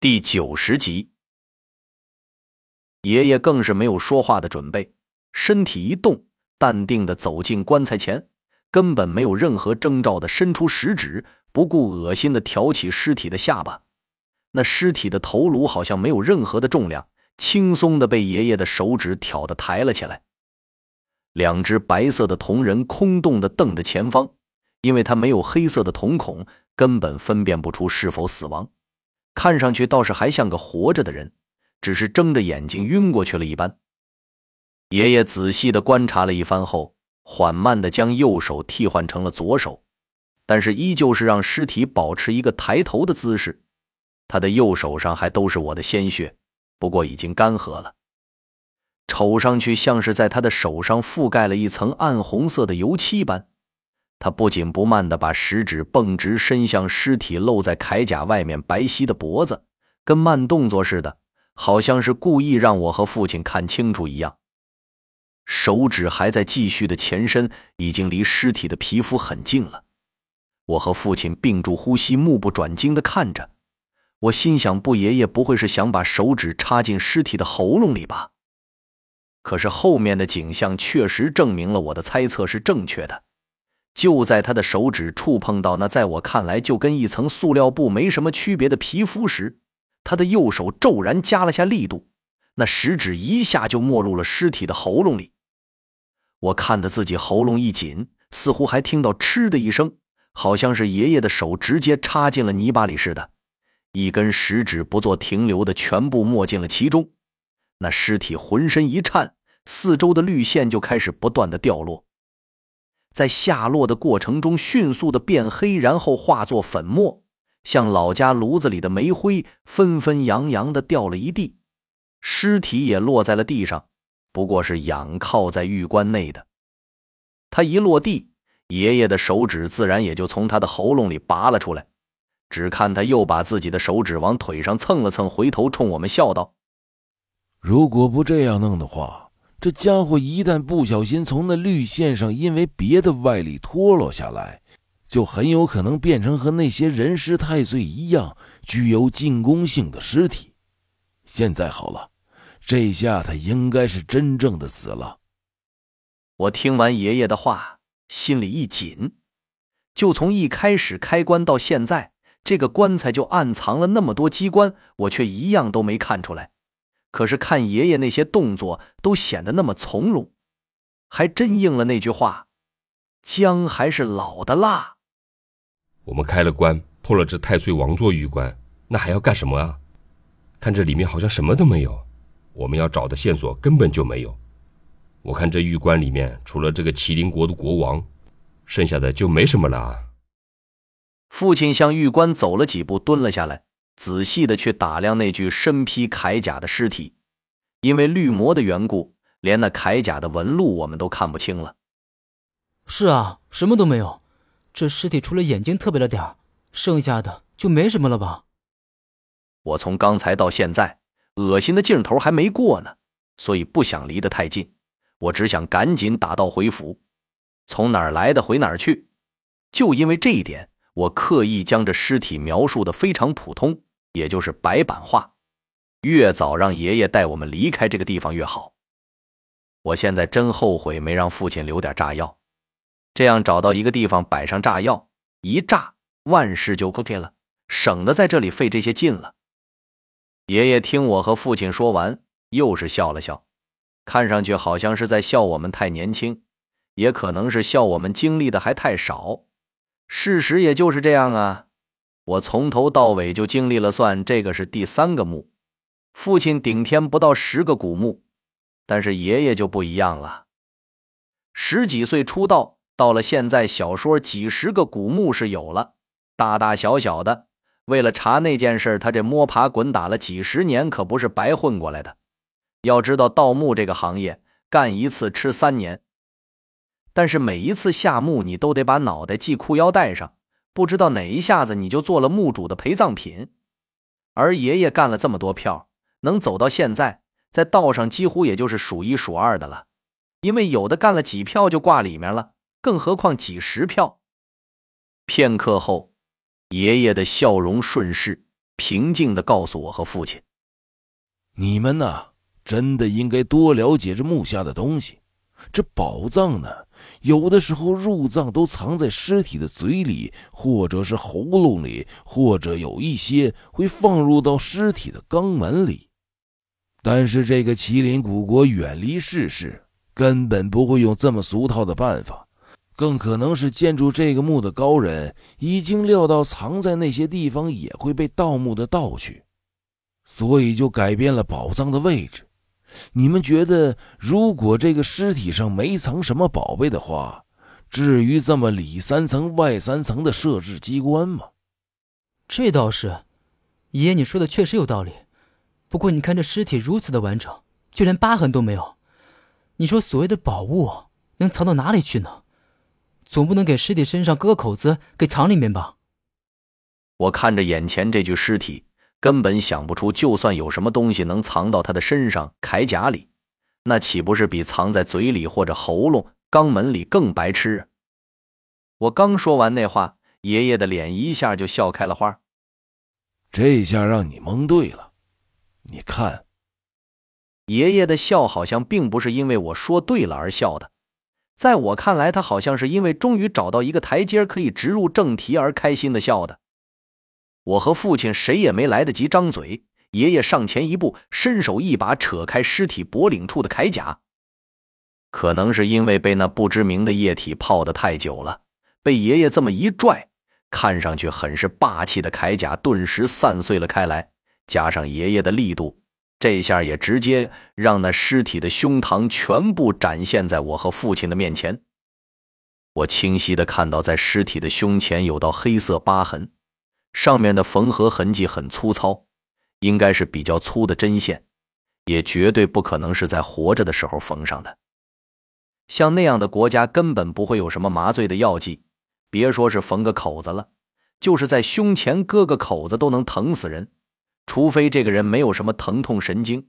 第九十集，爷爷更是没有说话的准备，身体一动，淡定的走进棺材前，根本没有任何征兆的伸出食指，不顾恶心的挑起尸体的下巴。那尸体的头颅好像没有任何的重量，轻松的被爷爷的手指挑的抬了起来。两只白色的瞳仁空洞的瞪着前方，因为他没有黑色的瞳孔，根本分辨不出是否死亡。看上去倒是还像个活着的人，只是睁着眼睛晕过去了一般。爷爷仔细的观察了一番后，缓慢的将右手替换成了左手，但是依旧是让尸体保持一个抬头的姿势。他的右手上还都是我的鲜血，不过已经干涸了，瞅上去像是在他的手上覆盖了一层暗红色的油漆般。他不紧不慢地把食指绷直，伸向尸体露在铠甲外面白皙的脖子，跟慢动作似的，好像是故意让我和父亲看清楚一样。手指还在继续的前伸，已经离尸体的皮肤很近了。我和父亲屏住呼吸，目不转睛地看着。我心想：不，爷爷不会是想把手指插进尸体的喉咙里吧？可是后面的景象确实证明了我的猜测是正确的。就在他的手指触碰到那在我看来就跟一层塑料布没什么区别的皮肤时，他的右手骤然加了下力度，那食指一下就没入了尸体的喉咙里。我看得自己喉咙一紧，似乎还听到“嗤”的一声，好像是爷爷的手直接插进了泥巴里似的，一根食指不做停留的全部没进了其中。那尸体浑身一颤，四周的绿线就开始不断的掉落。在下落的过程中，迅速的变黑，然后化作粉末，像老家炉子里的煤灰，纷纷扬扬的掉了一地。尸体也落在了地上，不过是仰靠在玉棺内的。他一落地，爷爷的手指自然也就从他的喉咙里拔了出来。只看他又把自己的手指往腿上蹭了蹭，回头冲我们笑道：“如果不这样弄的话。”这家伙一旦不小心从那绿线上因为别的外力脱落下来，就很有可能变成和那些人尸太岁一样具有进攻性的尸体。现在好了，这下他应该是真正的死了。我听完爷爷的话，心里一紧。就从一开始开棺到现在，这个棺材就暗藏了那么多机关，我却一样都没看出来。可是看爷爷那些动作都显得那么从容，还真应了那句话：“姜还是老的辣。”我们开了棺，破了这太岁王座玉棺，那还要干什么啊？看这里面好像什么都没有，我们要找的线索根本就没有。我看这玉棺里面除了这个麒麟国的国王，剩下的就没什么了啊。父亲向玉棺走了几步，蹲了下来。仔细的去打量那具身披铠甲的尸体，因为绿魔的缘故，连那铠甲的纹路我们都看不清了。是啊，什么都没有。这尸体除了眼睛特别了点剩下的就没什么了吧？我从刚才到现在，恶心的劲头还没过呢，所以不想离得太近。我只想赶紧打道回府，从哪儿来的回哪儿去。就因为这一点，我刻意将这尸体描述的非常普通。也就是白板画，越早让爷爷带我们离开这个地方越好。我现在真后悔没让父亲留点炸药，这样找到一个地方摆上炸药，一炸万事就 OK 了，省得在这里费这些劲了。爷爷听我和父亲说完，又是笑了笑，看上去好像是在笑我们太年轻，也可能是笑我们经历的还太少。事实也就是这样啊。我从头到尾就经历了，算这个是第三个墓。父亲顶天不到十个古墓，但是爷爷就不一样了。十几岁出道，到了现在，小说几十个古墓是有了，大大小小的。为了查那件事，他这摸爬滚打了几十年，可不是白混过来的。要知道，盗墓这个行业，干一次吃三年。但是每一次下墓，你都得把脑袋系裤腰带上。不知道哪一下子你就做了墓主的陪葬品，而爷爷干了这么多票，能走到现在，在道上几乎也就是数一数二的了。因为有的干了几票就挂里面了，更何况几十票。片刻后，爷爷的笑容顺势，平静的告诉我和父亲：“你们呐，真的应该多了解这墓下的东西。这宝藏呢，有的时候入葬都藏在尸体的嘴里，或者是喉咙里，或者有一些会放入到尸体的肛门里。但是这个麒麟古国远离世事，根本不会用这么俗套的办法。”更可能是建筑这个墓的高人已经料到藏在那些地方也会被盗墓的盗去，所以就改变了宝藏的位置。你们觉得，如果这个尸体上没藏什么宝贝的话，至于这么里三层外三层的设置机关吗？这倒是，爷爷你说的确实有道理。不过你看这尸体如此的完整，就连疤痕都没有，你说所谓的宝物能藏到哪里去呢？总不能给尸体身上割个口子给藏里面吧？我看着眼前这具尸体，根本想不出，就算有什么东西能藏到他的身上铠甲里，那岂不是比藏在嘴里或者喉咙、肛门里更白痴？我刚说完那话，爷爷的脸一下就笑开了花。这下让你蒙对了，你看，爷爷的笑好像并不是因为我说对了而笑的。在我看来，他好像是因为终于找到一个台阶可以直入正题而开心的笑的。我和父亲谁也没来得及张嘴，爷爷上前一步，伸手一把扯开尸体脖领处的铠甲。可能是因为被那不知名的液体泡得太久了，被爷爷这么一拽，看上去很是霸气的铠甲顿时散碎了开来，加上爷爷的力度。这下也直接让那尸体的胸膛全部展现在我和父亲的面前。我清晰的看到，在尸体的胸前有道黑色疤痕，上面的缝合痕迹很粗糙，应该是比较粗的针线，也绝对不可能是在活着的时候缝上的。像那样的国家根本不会有什么麻醉的药剂，别说是缝个口子了，就是在胸前割个口子都能疼死人。除非这个人没有什么疼痛神经，